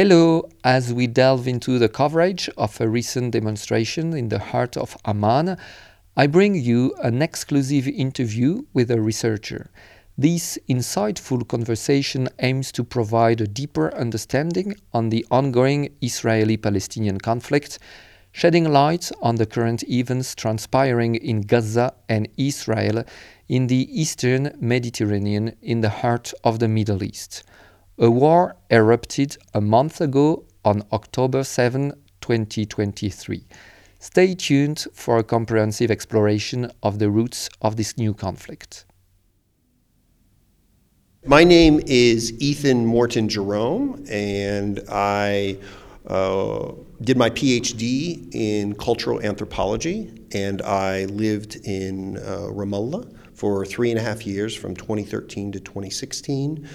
Hello, as we delve into the coverage of a recent demonstration in the heart of Amman, I bring you an exclusive interview with a researcher. This insightful conversation aims to provide a deeper understanding on the ongoing Israeli Palestinian conflict, shedding light on the current events transpiring in Gaza and Israel in the eastern Mediterranean in the heart of the Middle East. A war erupted a month ago on October 7, 2023. Stay tuned for a comprehensive exploration of the roots of this new conflict. My name is Ethan Morton Jerome, and I uh, did my PhD in cultural anthropology, and I lived in uh, Ramallah for three and a half years from 2013 to 2016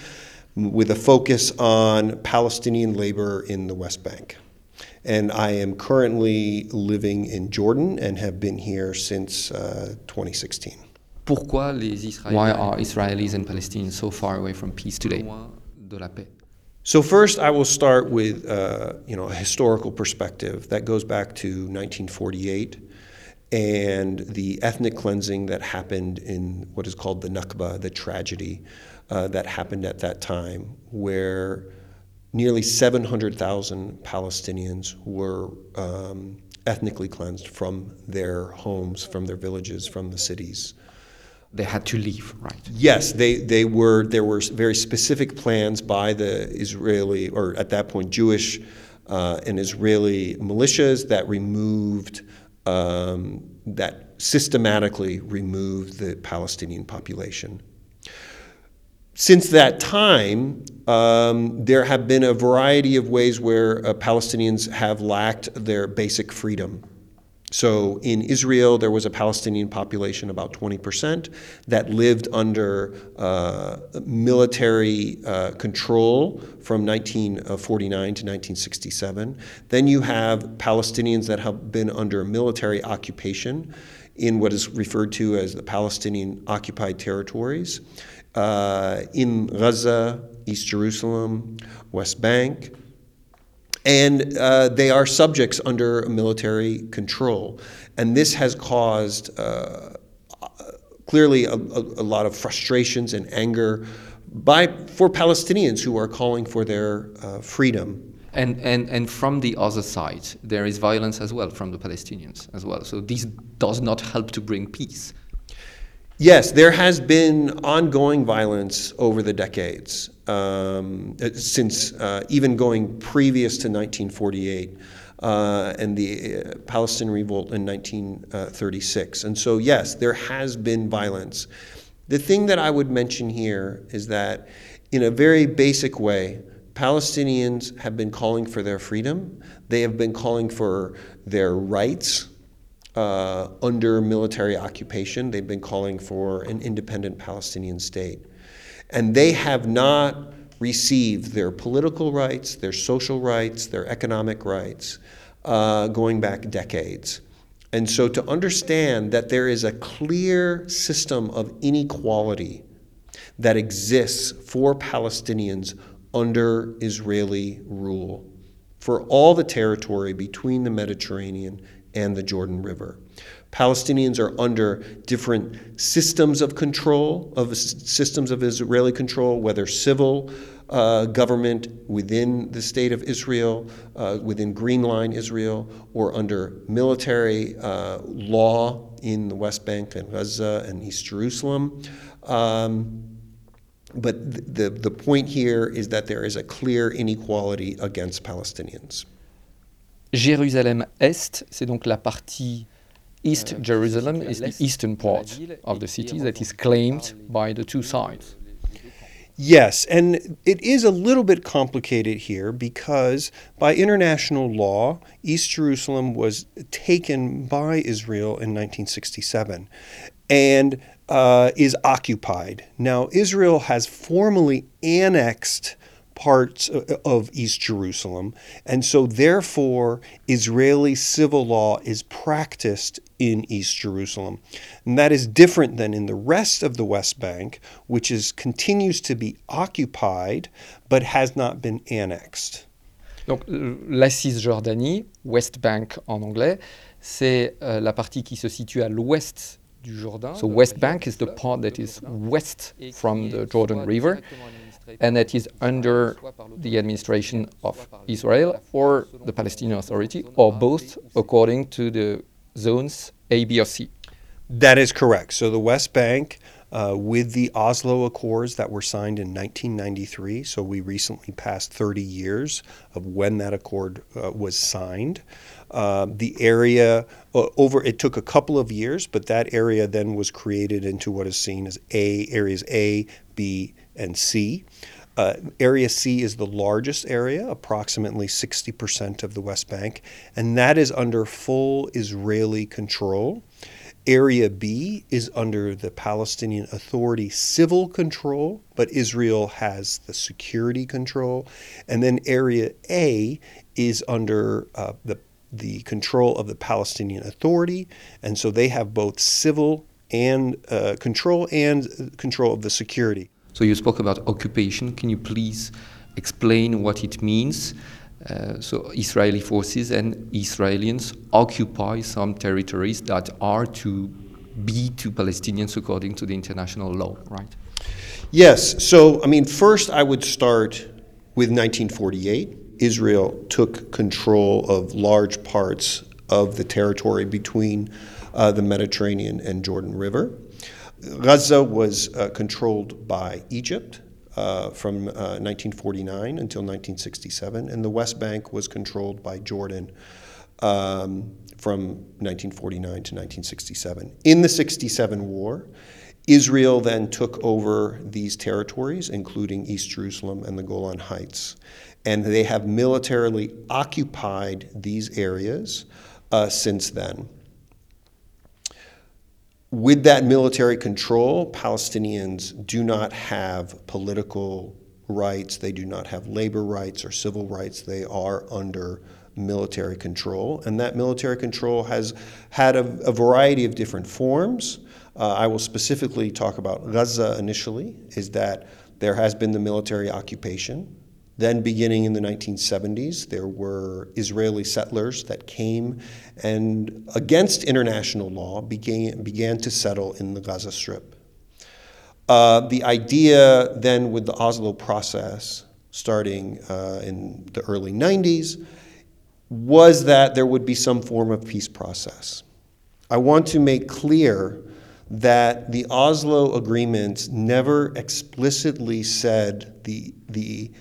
with a focus on Palestinian labor in the West Bank. And I am currently living in Jordan and have been here since uh, 2016. Why are Israelis and Palestinians so far away from peace today? So first, I will start with uh, you know a historical perspective that goes back to 1948 and the ethnic cleansing that happened in what is called the Nakba, the tragedy uh, that happened at that time, where nearly 700,000 Palestinians were um, ethnically cleansed from their homes, from their villages, from the cities. They had to leave, right? Yes, they, they were. There were very specific plans by the Israeli, or at that point, Jewish uh, and Israeli militias that removed um, that systematically removed the Palestinian population. Since that time, um, there have been a variety of ways where uh, Palestinians have lacked their basic freedom. So in Israel, there was a Palestinian population, about 20%, that lived under uh, military uh, control from 1949 to 1967. Then you have Palestinians that have been under military occupation in what is referred to as the Palestinian occupied territories uh, in Gaza, East Jerusalem, West Bank and uh, they are subjects under military control. And this has caused uh, clearly a, a, a, lot of frustrations and anger by, for Palestinians who are calling for their uh, freedom. And, and, and from the other side, there is violence as well from the Palestinians as well. So this does not help to bring peace. Yes, there has been ongoing violence over the decades, um, since uh, even going previous to 1948 uh, and the uh, Palestinian revolt in 1936. And so, yes, there has been violence. The thing that I would mention here is that, in a very basic way, Palestinians have been calling for their freedom, they have been calling for their rights uh, under military occupation. They've been calling for an independent Palestinian state. And they have not received their political rights, their social rights, their economic rights uh, going back decades. And so to understand that there is a clear system of inequality that exists for Palestinians under Israeli rule for all the territory between the Mediterranean and the Jordan River. Palestinians are under different systems of control, of systems of Israeli control, whether civil uh, government within the state of Israel, uh, within Green Line Israel, or under military uh, law in the West Bank and Gaza and East Jerusalem. Um, but the, the point here is that there is a clear inequality against Palestinians. Jérusalem-Est, c'est donc la partie East Jerusalem is the eastern part of the city that is claimed by the two sides. Yes, and it is a little bit complicated here because by international law, East Jerusalem was taken by Israel in 1967 and uh, is occupied. Now, Israel has formally annexed parts of East Jerusalem. And so, therefore, Israeli civil law is practiced in East Jerusalem. And that is different than in the rest of the West Bank, which is, continues to be occupied but has not been annexed. Donc euh, la Cisjordanie, West Bank en anglais, c'est euh, la partie qui se situe à l'ouest du Jourdain. So West Bank is the part that is west from the Jordan River and that is under the administration of Israel or the Palestinian Authority or both according to the zones A, B or C. That is correct. So the West Bank uh, with the Oslo Accords that were signed in 1993. So we recently passed 30 years of when that accord uh, was signed. Uh, the area uh, over it took a couple of years, but that area then was created into what is seen as A areas A, B, and C. Uh, area C is the largest area, approximately 60% of the West Bank, and that is under full Israeli control. Area B is under the Palestinian Authority civil control, but Israel has the security control. And then Area A is under uh, the, the control of the Palestinian Authority. And so they have both civil and uh, control and control of the security. So you spoke about occupation. Can you please explain what it means? Uh, so Israeli forces and Israelis occupy some territories that are to be to Palestinians according to the international law, right? Yes. So, I mean, first I would start with 1948. Israel took control of large parts of the territory between uh, the Mediterranean and Jordan River. Gaza was uh, controlled by Egypt uh, from 1949 uh, until 1967, and the West Bank was controlled by Jordan um, from 1949 to 1967. In the 67 war, Israel then took over these territories, including East Jerusalem and the Golan Heights. And they have militarily occupied these areas uh, since then. With that military control, Palestinians do not have political rights, they do not have labor rights or civil rights. They are under military control, and that military control has had a, a variety of different forms. Uh, I will specifically talk about Gaza initially, is that there has been the military occupation. Then, beginning in the 1970s, there were Israeli settlers that came and, against international law, began, began to settle in the Gaza Strip. Uh, the idea then with the Oslo process, starting uh, in the early 90s, was that there would be some form of peace process. I want to make clear that the Oslo agreements never explicitly said the, the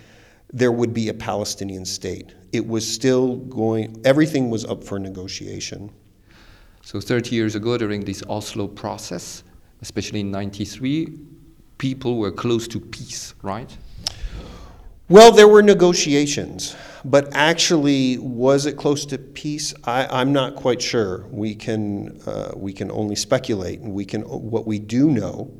there would be a Palestinian state. It was still going, everything was up for negotiation. So 30 years ago, during this Oslo process, especially in 93, people were close to peace, right? Well, there were negotiations, but actually, was it close to peace? I, am not quite sure. We can, uh, we can only speculate. And we can, what we do know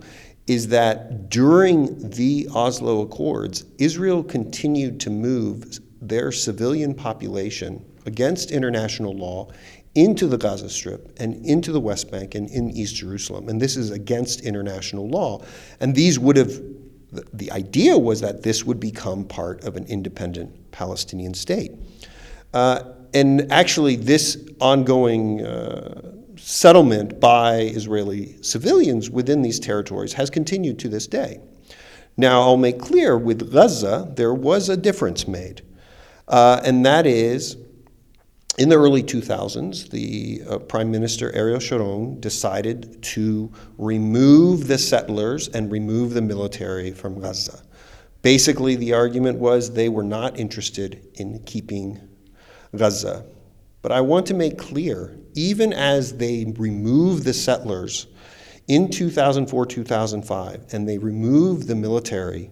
is that during the Oslo Accords, Israel continued to move their civilian population against international law into the Gaza Strip and into the West Bank and in East Jerusalem. And this is against international law. And these would have, the idea was that this would become part of an independent Palestinian state. Uh, and actually, this ongoing uh, settlement by Israeli civilians within these territories has continued to this day. Now, I'll make clear with Gaza, there was a difference made, uh, and that is in the early 2000s, the uh, Prime Minister Ariel Sharon decided to remove the settlers and remove the military from Gaza. Basically, the argument was they were not interested in keeping Gaza. But I want to make clear even as they removed the settlers in 2004 2005 and they removed the military,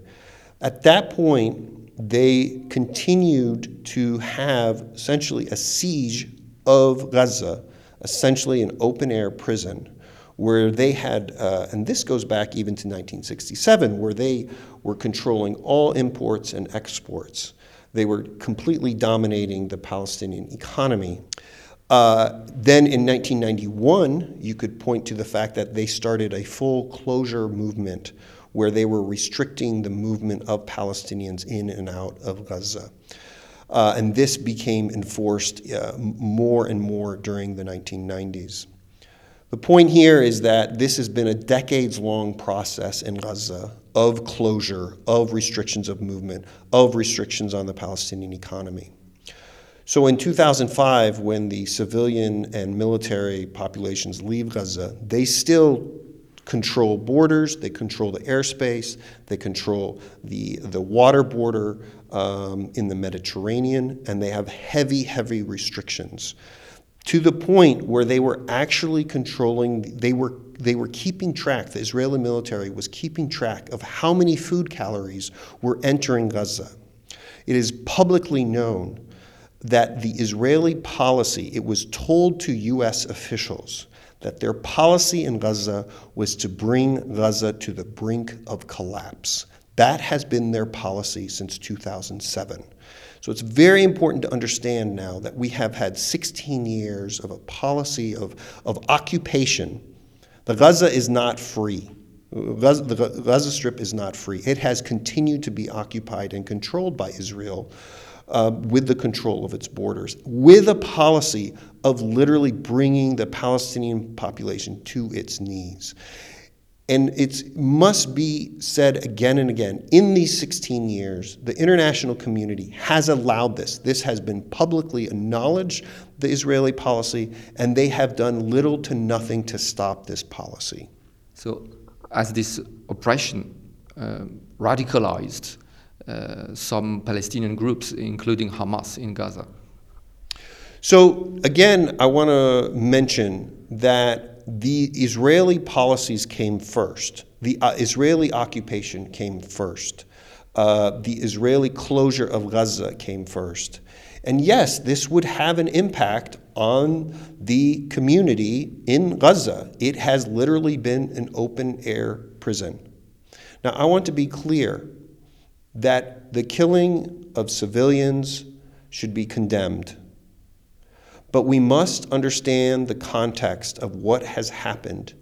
at that point, they continued to have essentially a siege of Gaza, essentially an open air prison, where they had, uh, and this goes back even to 1967, where they were controlling all imports and exports. They were completely dominating the Palestinian economy. Uh, then in 1991, you could point to the fact that they started a full closure movement where they were restricting the movement of Palestinians in and out of Gaza. Uh, and this became enforced uh, more and more during the 1990s. The point here is that this has been a decades long process in Gaza of closure, of restrictions of movement, of restrictions on the Palestinian economy. So in 2005, when the civilian and military populations leave Gaza, they still control borders, they control the airspace, they control the, the water border um, in the Mediterranean, and they have heavy, heavy restrictions to the point where they were actually controlling, they were, they were keeping track, the Israeli military was keeping track of how many food calories were entering Gaza. It is publicly known that the Israeli policy, it was told to US officials that their policy in Gaza was to bring Gaza to the brink of collapse. That has been their policy since 2007. So it's very important to understand now that we have had 16 years of a policy of, of occupation. The Gaza is not free. Gaza, the Gaza Strip is not free. It has continued to be occupied and controlled by Israel uh, with the control of its borders, with a policy of literally bringing the Palestinian population to its knees. And it must be said again and again in these 16 years, the international community has allowed this. This has been publicly acknowledged, the Israeli policy, and they have done little to nothing to stop this policy. So, as this oppression uh, radicalized some Palestinian groups, including Hamas in Gaza. So, again, I want to mention that the Israeli policies came first. The uh, Israeli occupation came first. Uh, the Israeli closure of Gaza came first. And yes, this would have an impact on the community in Gaza. It has literally been an open air prison. Now, I want to be clear that the killing of civilians should be condemned. But we must understand the context of what has happened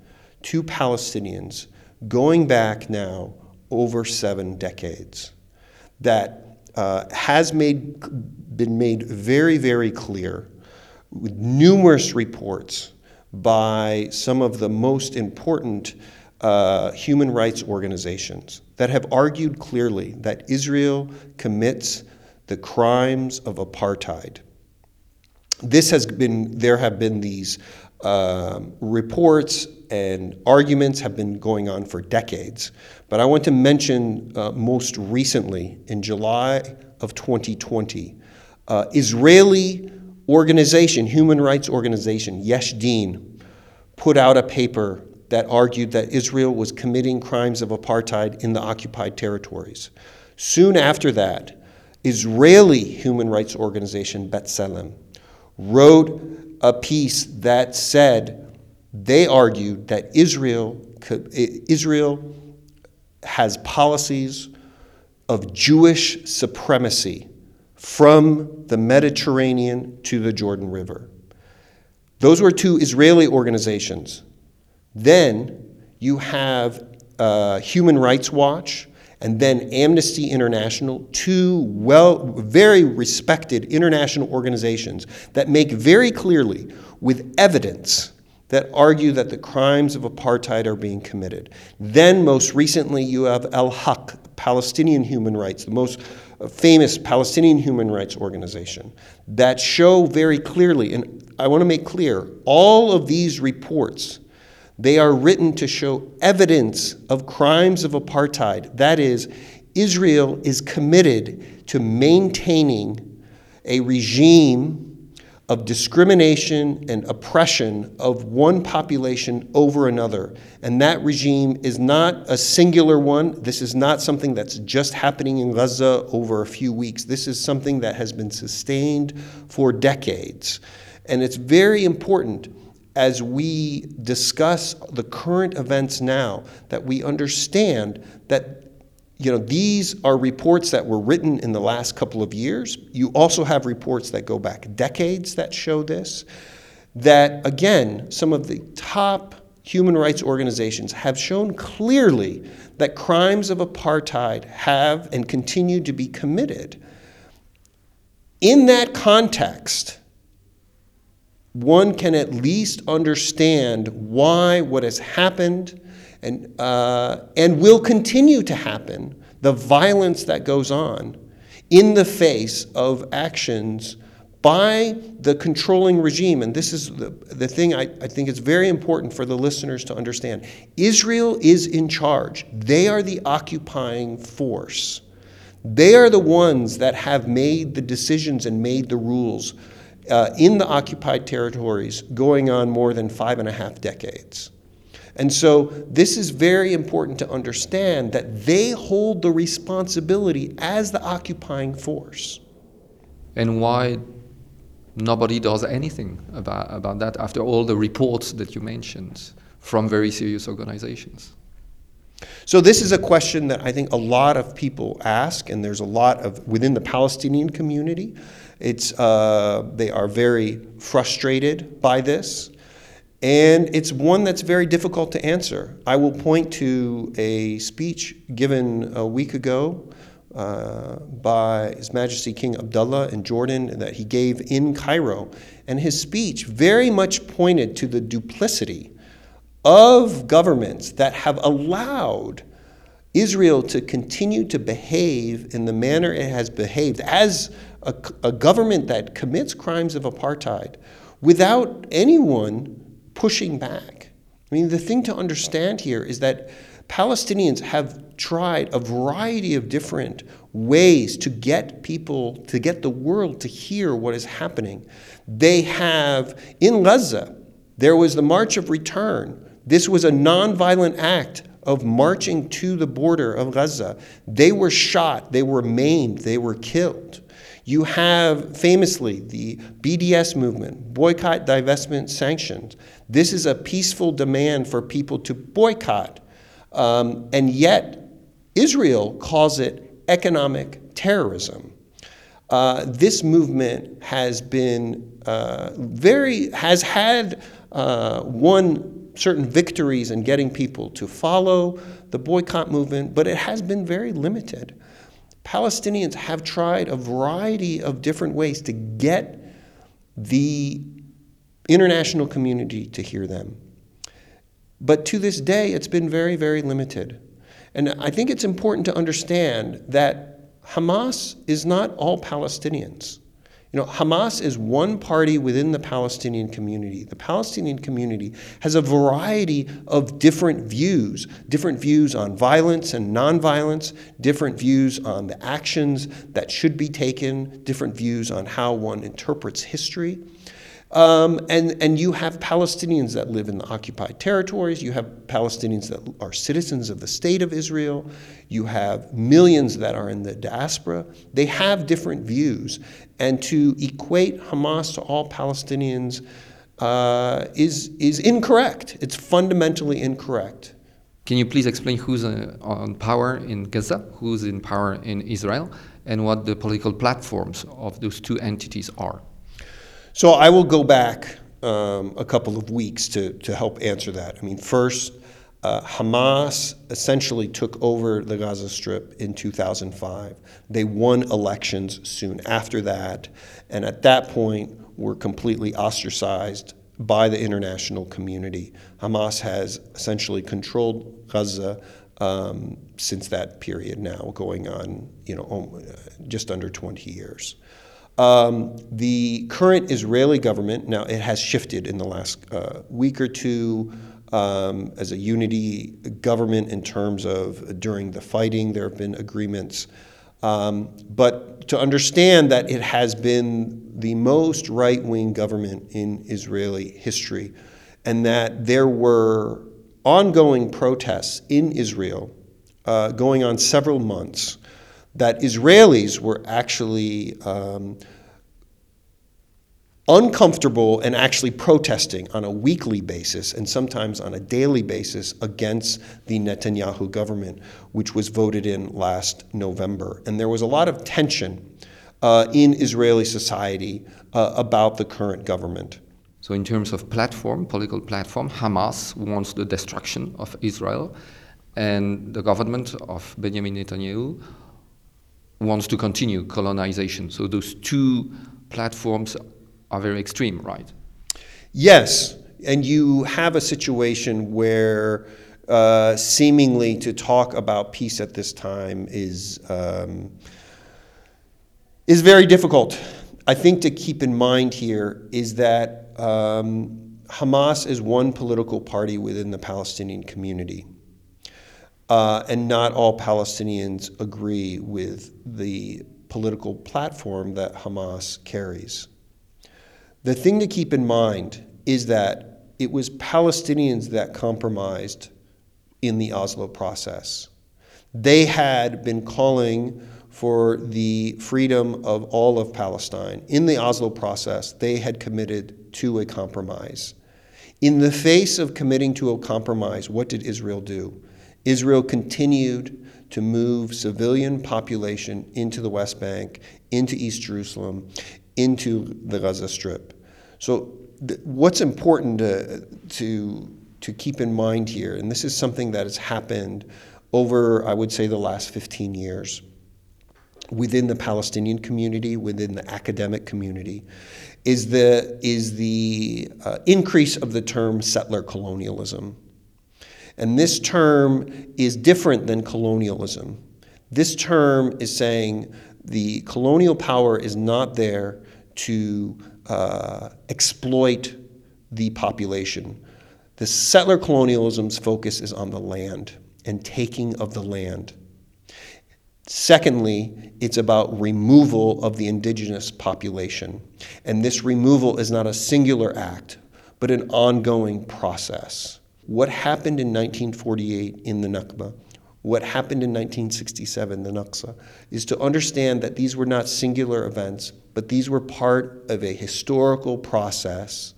to Palestinians going back now over seven decades. That uh, has made, been made very, very clear with numerous reports by some of the most important uh, human rights organizations that have argued clearly that Israel commits the crimes of apartheid. This has been, there have been these uh, reports and arguments have been going on for decades. But I want to mention uh, most recently, in July of 2020, uh, Israeli organization, human rights organization, Yesh Din, put out a paper that argued that Israel was committing crimes of apartheid in the occupied territories. Soon after that, Israeli human rights organization B'Tselem wrote a piece that said they argued that Israel Israel has policies of Jewish supremacy from the Mediterranean to the Jordan River. Those were two Israeli organizations then you have uh, Human Rights Watch and then Amnesty International, two well, very respected international organizations that make very clearly, with evidence, that argue that the crimes of apartheid are being committed. Then, most recently, you have Al Haq, Palestinian human rights, the most famous Palestinian human rights organization, that show very clearly, and I want to make clear, all of these reports they are written to show evidence of crimes of apartheid. That is, Israel is committed to maintaining a regime of discrimination and oppression of one population over another. And that regime is not a singular one. This is not something that's just happening in Gaza over a few weeks. This is something that has been sustained for decades. And it's very important as we discuss the current events now that we understand that you know these are reports that were written in the last couple of years. You also have reports that go back decades that show this that again some of the top human rights organizations have shown clearly that crimes of apartheid have and continue to be committed. In that context, one can at least understand why what has happened and, uh, and will continue to happen, the violence that goes on in the face of actions by the controlling regime. And this is the, the thing I, I think is very important for the listeners to understand. Israel is in charge, they are the occupying force. They are the ones that have made the decisions and made the rules uh, in the occupied territories going on more than five and a half decades. And so, this is very important to understand that they hold the responsibility as the occupying force. And why nobody does anything about, about that after all the reports that you mentioned from very serious organizations? So this is a question that I think a lot of people ask, and there's a lot of within the Palestinian community. It's uh, they are very frustrated by this. And it's one that's very difficult to answer. I will point to a speech given a week ago uh, by His Majesty King Abdullah in Jordan that he gave in Cairo. And his speech very much pointed to the duplicity of governments that have allowed Israel to continue to behave in the manner it has behaved as a, a government that commits crimes of apartheid without anyone pushing back. I mean, the thing to understand here is that Palestinians have tried a variety of different ways to get people, to get the world to hear what is happening. They have, in Gaza, there was the March of Return. This was a nonviolent act of marching to the border of Gaza. They were shot, they were maimed, they were killed. You have famously the BDS movement, boycott, divestment, sanctions. This is a peaceful demand for people to boycott. Um, and yet, Israel calls it economic terrorism. Uh, this movement has been uh, very, has had uh, won certain victories in getting people to follow the boycott movement, but it has been very limited. Palestinians have tried a variety of different ways to get the international community to hear them. But to this day, it's been very, very limited. And I think it's important to understand that Hamas is not all Palestinians. You know, Hamas is one party within the Palestinian community. The Palestinian community has a variety of different views, different views on violence and nonviolence, different views on the actions that should be taken, different views on how one interprets history. Um, and, and you have Palestinians that live in the occupied territories. You have Palestinians that are citizens of the state of Israel. You have millions that are in the diaspora. They have different views. And to equate Hamas to all Palestinians uh, is, is incorrect. It's fundamentally incorrect. Can you please explain who's uh, on power in Gaza, who's in power in Israel, and what the political platforms of those two entities are? So I will go back um, a couple of weeks to, to help answer that. I mean, first, uh, Hamas essentially took over the Gaza Strip in 2005. They won elections soon after that, and at that point were completely ostracized by the international community. Hamas has essentially controlled Gaza um, since that period now, going on, you know, just under 20 years. Um, the current Israeli government, now it has shifted in the last uh, week or two um, as a unity government in terms of during the fighting, there have been agreements. Um, but to understand that it has been the most right wing government in Israeli history, and that there were ongoing protests in Israel uh, going on several months that Israelis were actually um, uncomfortable and actually protesting on a weekly basis and sometimes on a daily basis against the Netanyahu government, which was voted in last November. And there was a lot of tension uh, in Israeli society uh, about the current government. So, in terms of platform, political platform, Hamas wants the destruction of Israel, and the government of Benjamin Netanyahu wants to continue colonization. So those two platforms are very extreme, right? Yes, and you have a situation where uh, seemingly to talk about peace at this time is um, is very difficult. I think to keep in mind here is that um, Hamas is one political party within the Palestinian community. Uh, and not all Palestinians agree with the political platform that Hamas carries. The thing to keep in mind is that it was Palestinians that compromised in the Oslo process. They had been calling for the freedom of all of Palestine. In the Oslo process, they had committed to a compromise. In the face of committing to a compromise, what did Israel do? Israel continued to move civilian population into the West Bank, into East Jerusalem, into the Gaza Strip. So, th- what's important to, to, to keep in mind here, and this is something that has happened over, I would say, the last 15 years within the Palestinian community, within the academic community, is the, is the uh, increase of the term settler colonialism. And this term is different than colonialism. This term is saying the colonial power is not there to uh, exploit the population. The settler colonialism's focus is on the land and taking of the land. Secondly, it's about removal of the indigenous population. And this removal is not a singular act, but an ongoing process. What happened in 1948 in the Nakba, what happened in 1967, the Nakba, is to understand that these were not singular events, but these were part of a historical process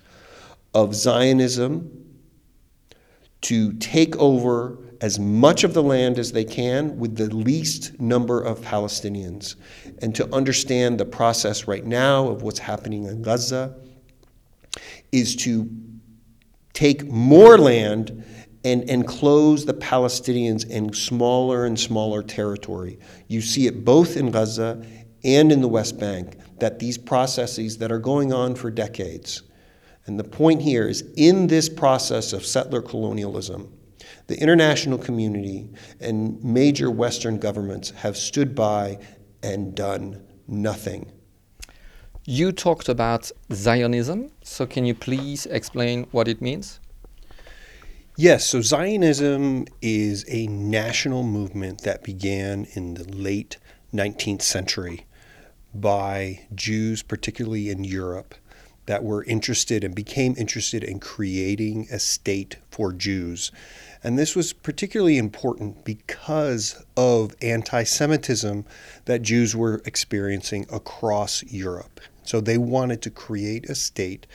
of Zionism to take over as much of the land as they can with the least number of Palestinians, and to understand the process right now of what's happening in Gaza is to take more land and enclose the Palestinians in smaller and smaller territory. You see it both in Gaza and in the West Bank, that these processes that are going on for decades. And the point here is in this process of settler colonialism, the international community and major Western governments have stood by and done nothing. You talked about Zionism, so can you please explain what it means? Yes, so Zionism is a national movement that began in the late 19th century by Jews, particularly in Europe, that were interested and became interested in creating a state for Jews. And this was particularly important because of anti Semitism that Jews were experiencing across Europe. So they wanted to create a state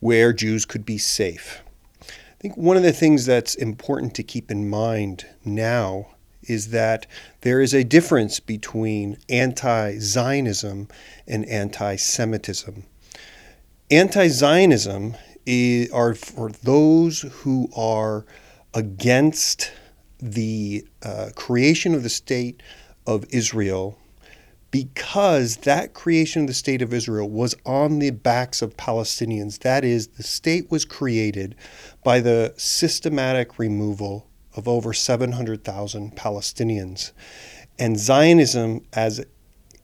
where Jews could be safe. I think one of the things that's important to keep in mind now is that there is a difference between anti Zionism and anti Semitism. Anti Zionism are for those who are against the uh, creation of the state of Israel because that creation of the state of Israel was on the backs of Palestinians. That is, the state was created by the systematic removal of over 700,000 Palestinians. And Zionism, as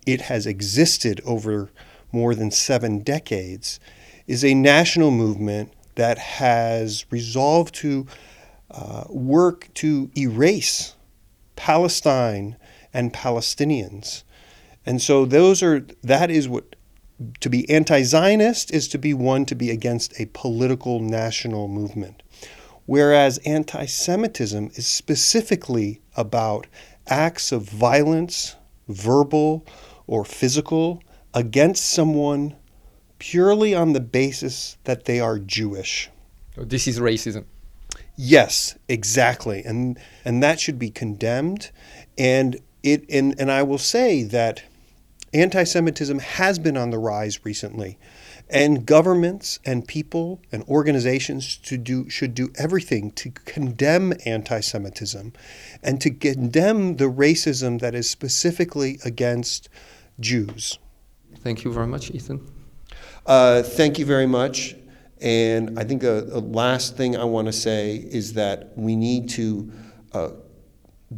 it has existed over more than seven decades, is a national movement that has resolved to uh, work to erase Palestine and Palestinians. And so those are that is what to be anti-Zionist is to be one to be against a political national movement. Whereas anti-Semitism is specifically about acts of violence, verbal or physical, against someone purely on the basis that they are Jewish. This is racism. Yes, exactly. And and that should be condemned. And it and, and I will say that anti Semitism has been on the rise recently. And governments and people and organizations to do, should do everything to condemn anti Semitism and to condemn the racism that is specifically against Jews. Thank you very much, Ethan. Uh, thank you very much. And I think the, a last thing I want to say is that we need to uh,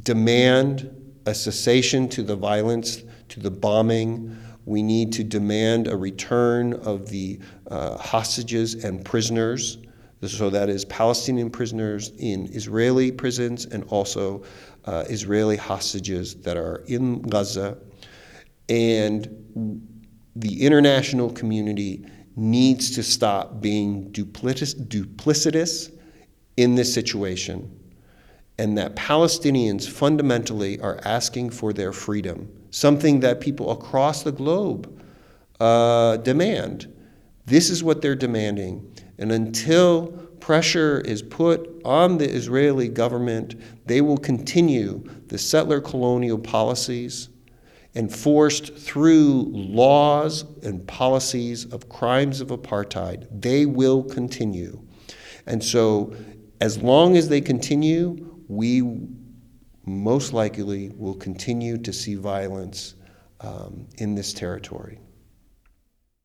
demand a cessation to the violence, to the bombing. We need to demand a return of the uh, hostages and prisoners. So that is Palestinian prisoners in Israeli prisons and also uh, Israeli hostages that are in Gaza. And the international community needs to stop being duplicitous in this situation, and that Palestinians fundamentally are asking for their freedom, something that people across the globe uh, demand. This is what they're demanding. And until pressure is put on the Israeli government, they will continue the settler colonial policies enforced through laws and policies of crimes of apartheid, they will continue. And so, as long as they continue, we most likely will continue to see violence um, in this territory.